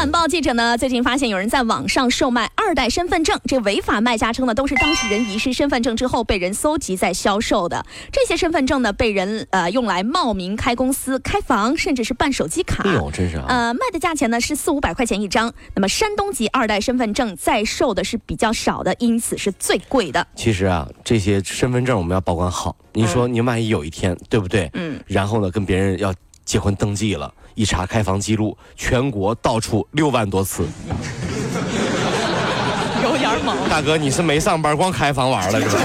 晚报记者呢，最近发现有人在网上售卖二代身份证，这违法卖家称呢，都是当事人遗失身份证之后被人搜集再销售的。这些身份证呢，被人呃用来冒名开公司、开房，甚至是办手机卡。哎呦，真是啊！呃，卖的价钱呢是四五百块钱一张。那么山东籍二代身份证在售的是比较少的，因此是最贵的。其实啊，这些身份证我们要保管好。你说你万一有一天，对不对？嗯。然后呢，跟别人要结婚登记了。一查开房记录，全国到处六万多次，有点猛。大哥，你是没上班，光开房玩了是吧？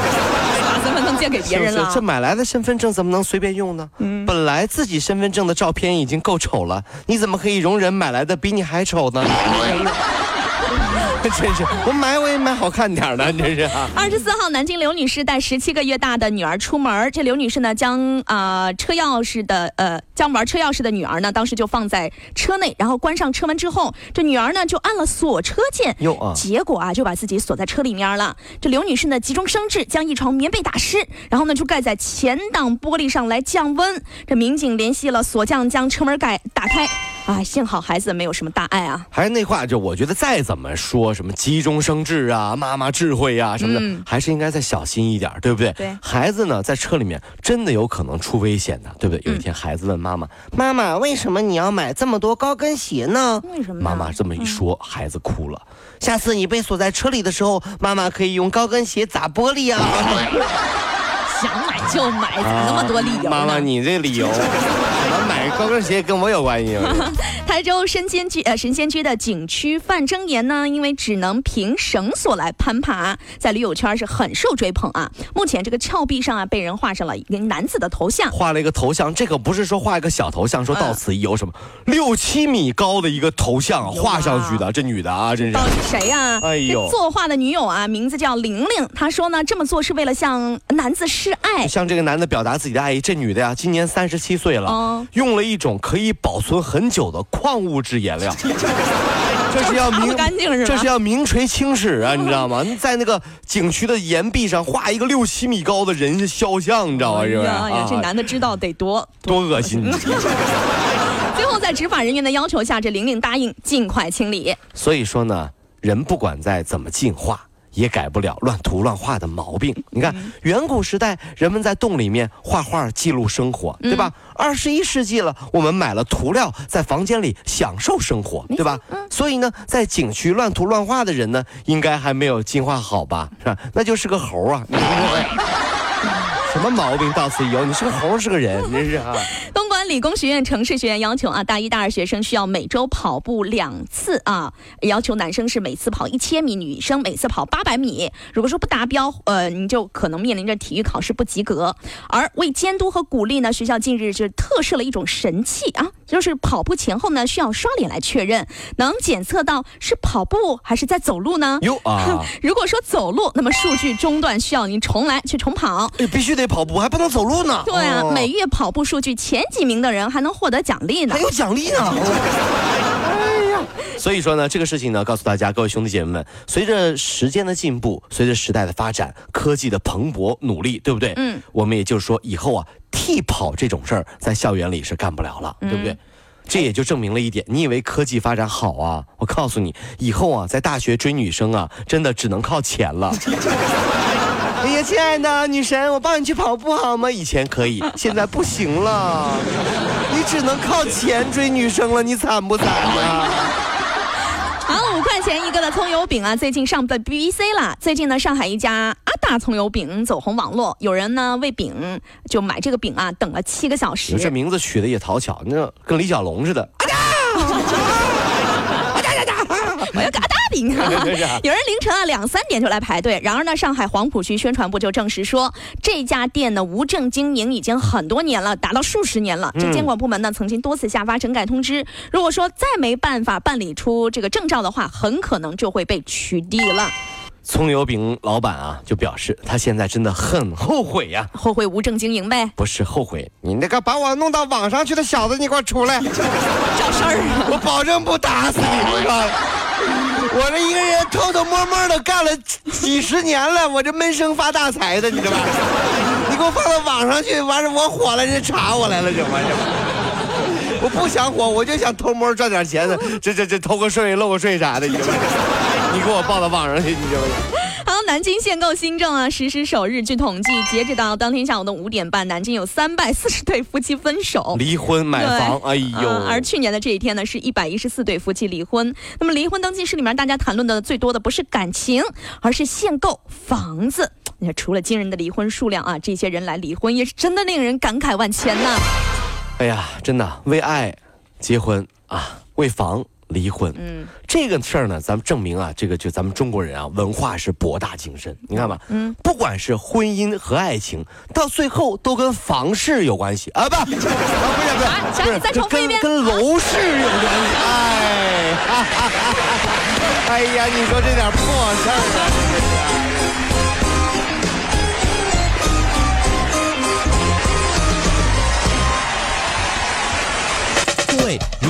把身份证借给别人了。这买来的身份证怎么能随便用呢？嗯，本来自己身份证的照片已经够丑了，你怎么可以容忍买来的比你还丑呢？真是，我买我也买好看点的，真是。二十四号，南京刘女士带十七个月大的女儿出门，这刘女士呢将啊车钥匙的呃将玩车钥匙的女儿呢当时就放在车内，然后关上车门之后，这女儿呢就按了锁车键，哟啊，结果啊就把自己锁在车里面了。这刘女士呢急中生智，将一床棉被打湿，然后呢就盖在前挡玻璃上来降温。这民警联系了锁匠，将车门盖打开。啊，幸好孩子没有什么大碍啊。还是那话，就我觉得再怎么说什么急中生智啊，妈妈智慧呀什么的，还是应该再小心一点，对不对？对。孩子呢，在车里面真的有可能出危险的，对不对？有一天，孩子问妈妈：“妈妈，为什么你要买这么多高跟鞋呢？”为什么？妈妈这么一说，孩子哭了。下次你被锁在车里的时候，妈妈可以用高跟鞋砸玻璃啊。想买就买，咋那么多理由？妈妈，你这理由。买高跟鞋跟我有关系吗？台州神仙居呃神仙居的景区范征岩呢，因为只能凭绳索来攀爬，在驴友圈是很受追捧啊。目前这个峭壁上啊，被人画上了一个男子的头像，画了一个头像，这可不是说画一个小头像，说到此一游什么六七米高的一个头像画上去的，这女的啊，真是到底谁呀？哎呦，作画的女友啊，名字叫玲玲，她说呢，这么做是为了向男子示爱，向这个男的表达自己的爱意。这女的呀，今年三十七岁了。用了一种可以保存很久的矿物质颜料，这是要名干净是这是要名垂青史啊，你知道吗？在那个景区的岩壁上画一个六七米高的人肖像，你知道吗？是不是？这男的知道得多多恶心。最后在执法人员的要求下，这玲玲答应尽快清理。所以说呢，人不管再怎么进化。也改不了乱涂乱画的毛病。你看，远古时代人们在洞里面画画记录生活，对吧？二十一世纪了，我们买了涂料，在房间里享受生活，对吧？所以呢，在景区乱涂乱画的人呢，应该还没有进化好吧？是吧？那就是个猴啊！什么毛病到此一游？你是个猴，是个人，真是啊！理工学院城市学院要求啊，大一、大二学生需要每周跑步两次啊，要求男生是每次跑一千米，女生每次跑八百米。如果说不达标，呃，你就可能面临着体育考试不及格。而为监督和鼓励呢，学校近日就特设了一种神器啊，就是跑步前后呢需要刷脸来确认，能检测到是跑步还是在走路呢？哟啊！如果说走路，那么数据中断，需要您重来去重跑。哎，必须得。跑步还不能走路呢。对啊，每月跑步数据前几名的人还能获得奖励呢。还有奖励呢。所以说呢，这个事情呢，告诉大家，各位兄弟姐妹们，随着时间的进步，随着时代的发展，科技的蓬勃努力，对不对？嗯。我们也就是说，以后啊，替跑这种事儿在校园里是干不了了，对不对？这也就证明了一点，你以为科技发展好啊？我告诉你，以后啊，在大学追女生啊，真的只能靠钱了。哎呀，亲爱的女神，我帮你去跑步好吗？以前可以，现在不行了，你只能靠钱追女生了，你惨不惨呀？好，五块钱一个的葱油饼啊，最近上的 BBC 了。最近呢，上海一家阿大葱油饼走红网络，有人呢为饼就买这个饼啊，等了七个小时。这名字取的也讨巧，那跟李小龙似的。有人凌晨啊两三点就来排队。然而呢，上海黄浦区宣传部就证实说，这家店呢无证经营已经很多年了，达到数十年了。这监管部门呢曾经多次下发整改通知，如果说再没办法办理出这个证照的话，很可能就会被取缔了。葱油饼老板啊，就表示他现在真的很后悔呀，后悔无证经营呗，不是后悔，你那个把我弄到网上去的小子，你给我出来，找事儿啊！我保证不打死你，我，这一个人偷偷摸摸的干了几十年了，我这闷声发大财的，你知道吧？你给我放到网上去，完了我火了，人家查我来了，这玩意儿。我不想火，我就想偷摸赚点钱的，这这这偷个税漏个税啥的，你知道吗？你给我报到网上去，你知道吗？南京限购新政啊实施首日，据统计，截止到当天下午的五点半，南京有三百四十对夫妻分手、离婚、买房，哎呦、嗯而去年的这一天呢，是一百一十四对夫妻离婚。那么离婚登记室里面，大家谈论的最多的不是感情，而是限购房子。你看，除了惊人的离婚数量啊，这些人来离婚也是真的令人感慨万千呐。哎呀，真的为爱结婚啊，为房离婚，嗯，这个事儿呢，咱们证明啊，这个就咱们中国人啊，文化是博大精深。你看吧，嗯，不管是婚姻和爱情，到最后都跟房市有关系。啊，不，啊、不是不是啊不是，跟跟楼市有关系，哎，哎呀，你说这点破事儿啊，